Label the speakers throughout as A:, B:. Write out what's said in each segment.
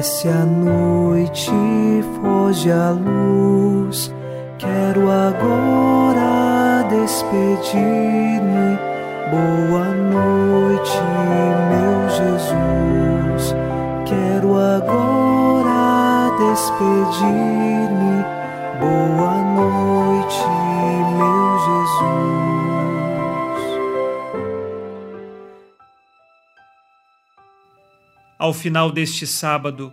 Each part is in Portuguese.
A: Desce a noite, foge a luz. Quero agora despedir-me. Boa noite, meu Jesus. Quero agora despedir-me. Boa noite, meu Jesus.
B: Ao final deste sábado,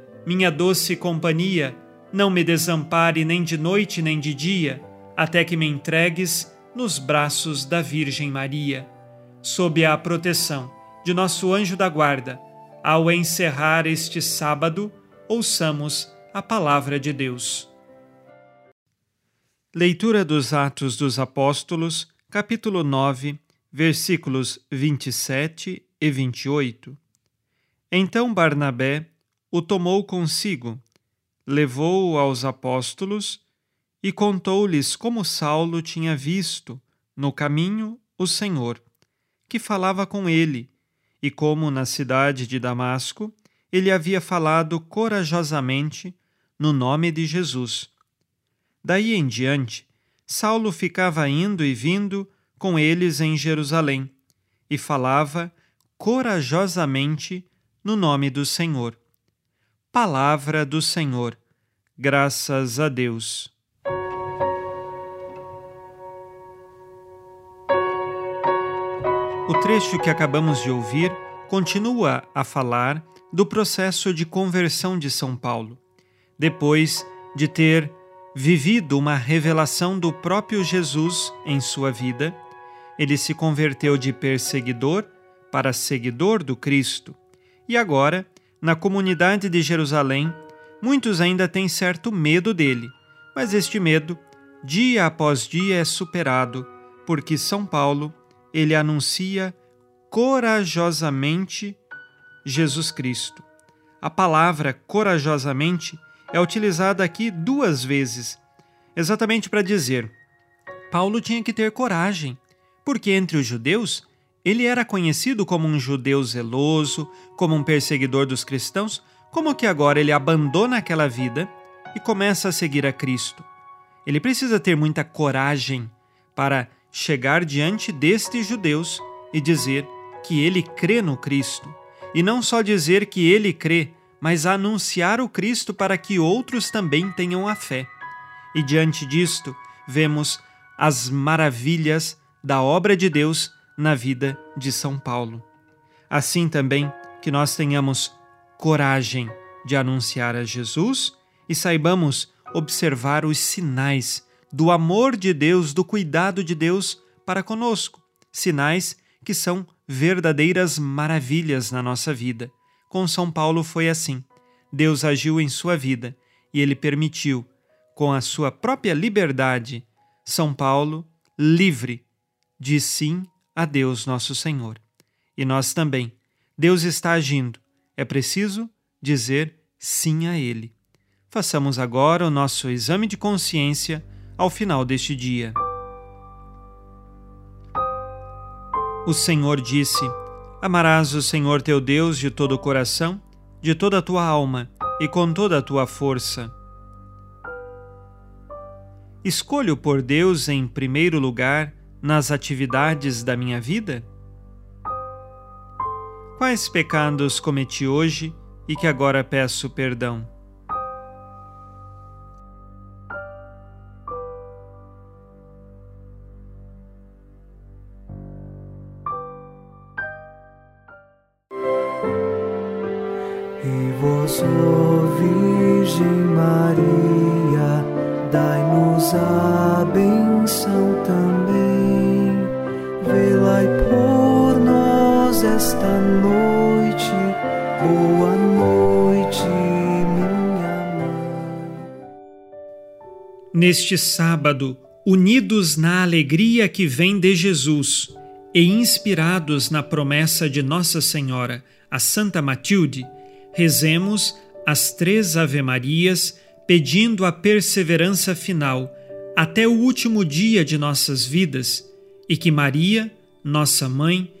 B: minha doce companhia, não me desampare nem de noite nem de dia, até que me entregues nos braços da Virgem Maria sob a proteção de nosso anjo da guarda, ao encerrar este sábado, ouçamos a palavra de Deus. Leitura dos Atos dos Apóstolos, capítulo 9, versículos 27 e 28. Então Barnabé o tomou consigo, levou-o aos apóstolos e contou-lhes como Saulo tinha visto, no caminho, o Senhor que falava com ele, e como na cidade de Damasco ele havia falado corajosamente no nome de Jesus. Daí em diante, Saulo ficava indo e vindo com eles em Jerusalém e falava corajosamente no nome do Senhor. Palavra do Senhor. Graças a Deus. O trecho que acabamos de ouvir continua a falar do processo de conversão de São Paulo, depois de ter vivido uma revelação do próprio Jesus em sua vida, ele se converteu de perseguidor para seguidor do Cristo. E agora, na comunidade de Jerusalém, muitos ainda têm certo medo dele, mas este medo, dia após dia, é superado, porque São Paulo ele anuncia corajosamente Jesus Cristo. A palavra corajosamente é utilizada aqui duas vezes, exatamente para dizer: Paulo tinha que ter coragem, porque entre os judeus ele era conhecido como um judeu zeloso, como um perseguidor dos cristãos, como que agora ele abandona aquela vida e começa a seguir a Cristo. Ele precisa ter muita coragem para chegar diante destes judeus e dizer que ele crê no Cristo. E não só dizer que ele crê, mas anunciar o Cristo para que outros também tenham a fé. E diante disto, vemos as maravilhas da obra de Deus na vida de São Paulo. Assim também que nós tenhamos coragem de anunciar a Jesus e saibamos observar os sinais do amor de Deus, do cuidado de Deus para conosco, sinais que são verdadeiras maravilhas na nossa vida. Com São Paulo foi assim. Deus agiu em sua vida e ele permitiu, com a sua própria liberdade, São Paulo livre de sim a Deus nosso Senhor. E nós também. Deus está agindo. É preciso dizer sim a Ele. Façamos agora o nosso exame de consciência ao final deste dia. O Senhor disse: Amarás o Senhor teu Deus de todo o coração, de toda a tua alma e com toda a tua força. Escolho por Deus em primeiro lugar nas atividades da minha vida? Quais pecados cometi hoje e que agora peço perdão?
A: E vos Virgem Maria, dai-nos a benção. Esta noite. Boa noite, minha mãe.
B: Neste sábado, unidos na alegria que vem de Jesus e inspirados na promessa de Nossa Senhora, a Santa Matilde, rezemos as três Ave-Marias pedindo a perseverança final até o último dia de nossas vidas e que Maria, nossa mãe,